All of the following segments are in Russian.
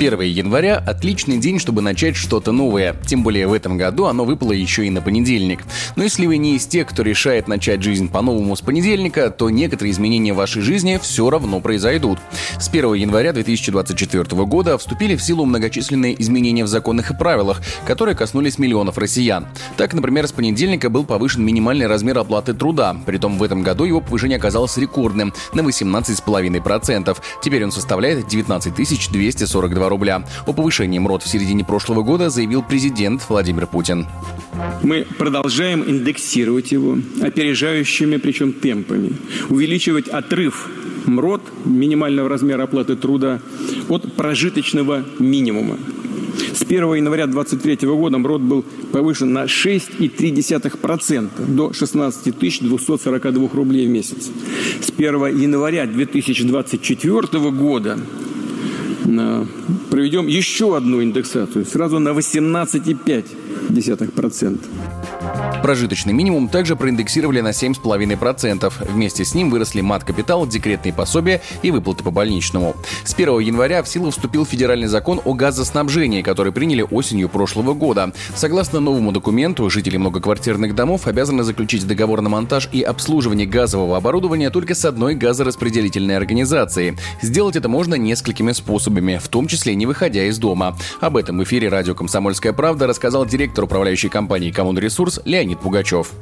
1 января – отличный день, чтобы начать что-то новое. Тем более в этом году оно выпало еще и на понедельник. Но если вы не из тех, кто решает начать жизнь по-новому с понедельника, то некоторые изменения в вашей жизни все равно произойдут. С 1 января 2024 года вступили в силу многочисленные изменения в законах и правилах, которые коснулись миллионов россиян. Так, например, с понедельника был повышен минимальный размер оплаты труда. Притом в этом году его повышение оказалось рекордным – на 18,5%. Теперь он составляет 19 242 рубля. О повышении МРОД в середине прошлого года заявил президент Владимир Путин. Мы продолжаем индексировать его опережающими, причем темпами, увеличивать отрыв МРОД, минимального размера оплаты труда, от прожиточного минимума. С 1 января 2023 года МРОД был повышен на 6,3% до 16 242 рублей в месяц. С 1 января 2024 года проведем еще одну индексацию, сразу на 18,5%. Прожиточный минимум также проиндексировали на 7,5%. Вместе с ним выросли мат-капитал, декретные пособия и выплаты по больничному. С 1 января в силу вступил федеральный закон о газоснабжении, который приняли осенью прошлого года. Согласно новому документу, жители многоквартирных домов обязаны заключить договор на монтаж и обслуживание газового оборудования только с одной газораспределительной организацией. Сделать это можно несколькими способами, в том числе не выходя из дома. Об этом в эфире радио «Комсомольская правда» рассказал директор управляющей компании «Коммунресурс» Леонид Леонид Пугачев.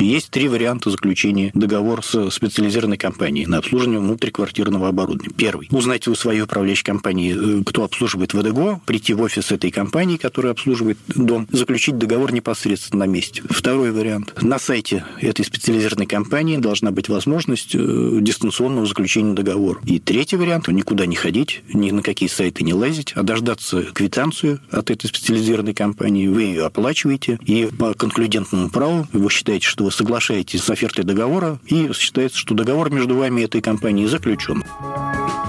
Есть три варианта заключения договора с специализированной компанией на обслуживание внутриквартирного оборудования. Первый. Узнать у своей управляющей компании, э, кто обслуживает ВДГО, прийти в офис этой компании, которая обслуживает дом, заключить договор непосредственно на месте. Второй вариант. На сайте этой специализированной компании должна быть возможность э, дистанционного заключения договора. И третий вариант. Никуда не ходить, ни на какие сайты не лазить, а дождаться квитанцию от этой специализированной компании. Вы ее оплачиваете, и по конклюдентному праву вы считаете, что вы соглашаетесь с офертой договора, и считается, что договор между вами и этой компанией заключен.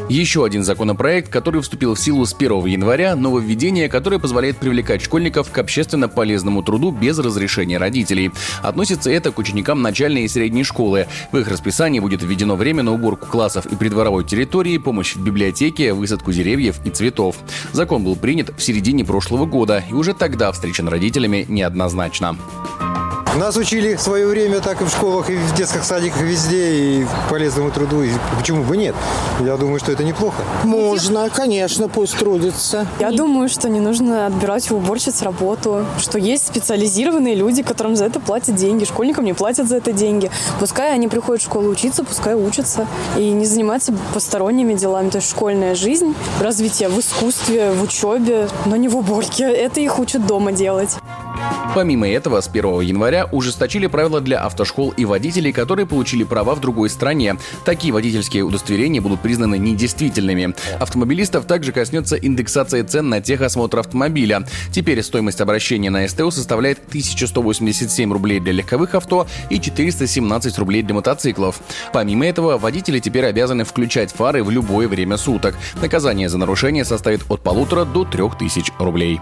Еще один законопроект, который вступил в силу с 1 января, нововведение, которое позволяет привлекать школьников к общественно полезному труду без разрешения родителей. Относится это к ученикам начальной и средней школы. В их расписании будет введено время на уборку классов и придворовой территории, помощь в библиотеке, высадку деревьев и цветов. Закон был принят в середине прошлого года и уже тогда встречен родителями неоднозначно. Нас учили в свое время так и в школах, и в детских садиках, везде, и полезному труду. И почему бы нет? Я думаю, что это неплохо. Можно, конечно, пусть трудится. Я думаю, что не нужно отбирать у уборщиц работу, что есть специализированные люди, которым за это платят деньги, школьникам не платят за это деньги. Пускай они приходят в школу учиться, пускай учатся. И не заниматься посторонними делами. То есть школьная жизнь, развитие в искусстве, в учебе, но не в уборке. Это их учат дома делать. Помимо этого, с 1 января ужесточили правила для автошкол и водителей, которые получили права в другой стране. Такие водительские удостоверения будут признаны недействительными. Автомобилистов также коснется индексация цен на техосмотр автомобиля. Теперь стоимость обращения на СТО составляет 1187 рублей для легковых авто и 417 рублей для мотоциклов. Помимо этого, водители теперь обязаны включать фары в любое время суток. Наказание за нарушение составит от полутора до трех тысяч рублей.